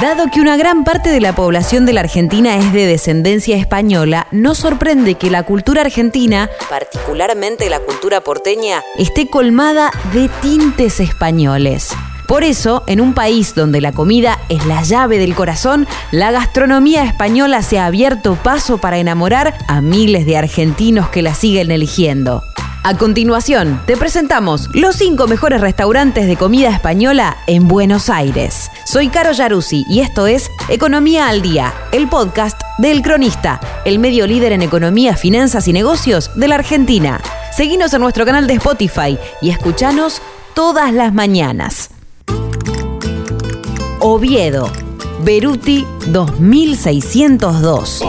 Dado que una gran parte de la población de la Argentina es de descendencia española, no sorprende que la cultura argentina, particularmente la cultura porteña, esté colmada de tintes españoles. Por eso, en un país donde la comida es la llave del corazón, la gastronomía española se ha abierto paso para enamorar a miles de argentinos que la siguen eligiendo. A continuación, te presentamos los 5 mejores restaurantes de comida española en Buenos Aires. Soy Caro Yaruzzi y esto es Economía al Día, el podcast del Cronista, el medio líder en economía, finanzas y negocios de la Argentina. Seguinos en nuestro canal de Spotify y escuchanos todas las mañanas. Oviedo Beruti 2602.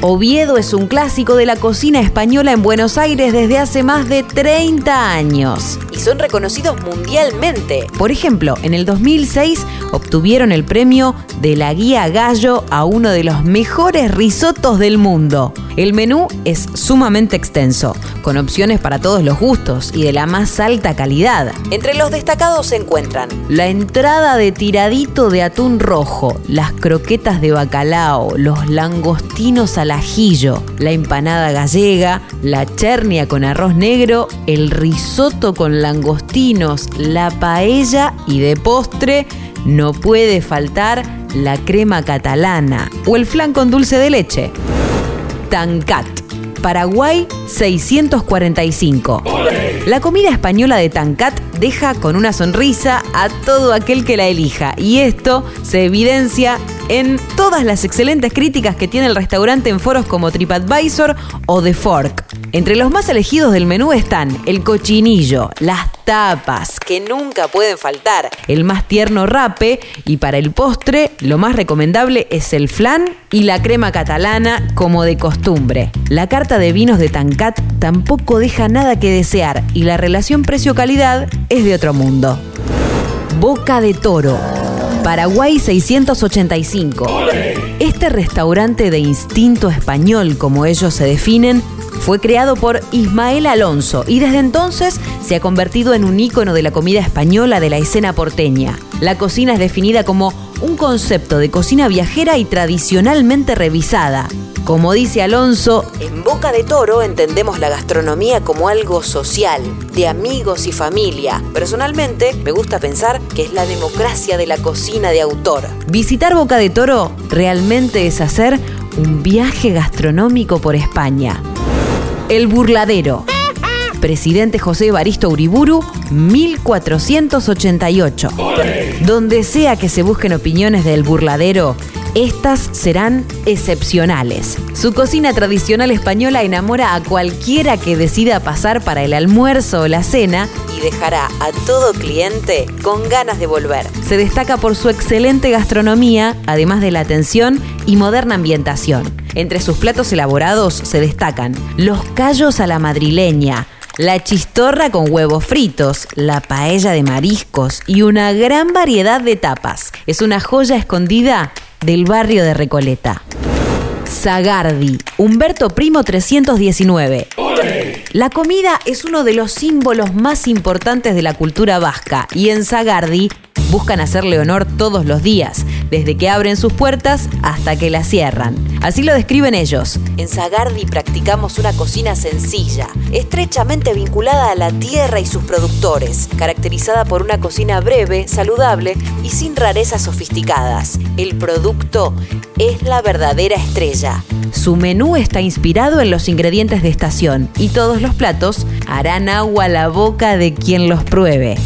Oviedo es un clásico de la cocina española en Buenos Aires desde hace más de 30 años. Y son reconocidos mundialmente. Por ejemplo, en el 2006 obtuvieron el premio de la Guía Gallo a uno de los mejores risotos del mundo. El menú es sumamente extenso, con opciones para todos los gustos y de la más alta calidad. Entre los destacados se encuentran la entrada de tiradito de atún rojo, las croquetas de bacalao, los langostinos al ajillo, la empanada gallega, la chernia con arroz negro, el risotto con langostinos, la paella y de postre no puede faltar la crema catalana o el flan con dulce de leche. Tancat. Paraguay 645. La comida española de Tancat deja con una sonrisa a todo aquel que la elija y esto se evidencia en todas las excelentes críticas que tiene el restaurante en foros como TripAdvisor o The Fork. Entre los más elegidos del menú están el cochinillo, las tapas, que nunca pueden faltar, el más tierno rape y para el postre lo más recomendable es el flan y la crema catalana como de costumbre. La carta de vinos de Tancat tampoco deja nada que desear y la relación precio-calidad es de otro mundo. Boca de Toro. Paraguay 685. Este restaurante de instinto español, como ellos se definen, fue creado por Ismael Alonso y desde entonces se ha convertido en un ícono de la comida española de la escena porteña. La cocina es definida como un concepto de cocina viajera y tradicionalmente revisada. Como dice Alonso, en Boca de Toro entendemos la gastronomía como algo social, de amigos y familia. Personalmente, me gusta pensar que es la democracia de la cocina de autor. Visitar Boca de Toro realmente es hacer un viaje gastronómico por España. El Burladero. Presidente José Baristo Uriburu, 1488. Donde sea que se busquen opiniones del burladero, estas serán excepcionales. Su cocina tradicional española enamora a cualquiera que decida pasar para el almuerzo o la cena y dejará a todo cliente con ganas de volver. Se destaca por su excelente gastronomía, además de la atención y moderna ambientación. Entre sus platos elaborados se destacan los callos a la madrileña, la chistorra con huevos fritos, la paella de mariscos y una gran variedad de tapas. Es una joya escondida del barrio de Recoleta. Zagardi, Humberto Primo 319. La comida es uno de los símbolos más importantes de la cultura vasca y en Zagardi buscan hacerle honor todos los días, desde que abren sus puertas hasta que las cierran. Así lo describen ellos. En Zagardi practicamos una cocina sencilla, estrechamente vinculada a la tierra y sus productores, caracterizada por una cocina breve, saludable y sin rarezas sofisticadas. El producto es la verdadera estrella. Su menú está inspirado en los ingredientes de estación y todos los platos harán agua a la boca de quien los pruebe.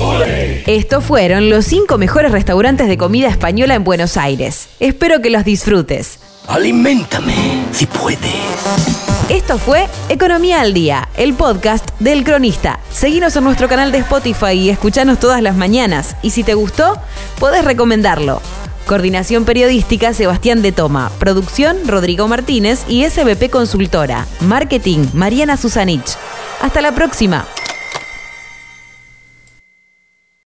Estos fueron los cinco mejores restaurantes de comida española en Buenos Aires. Espero que los disfrutes. Aliméntame, si puedes. Esto fue Economía al Día, el podcast del cronista. Seguinos en nuestro canal de Spotify y escuchanos todas las mañanas. Y si te gustó, podés recomendarlo. Coordinación Periodística Sebastián de Toma. Producción Rodrigo Martínez y SBP Consultora. Marketing Mariana Susanich. Hasta la próxima.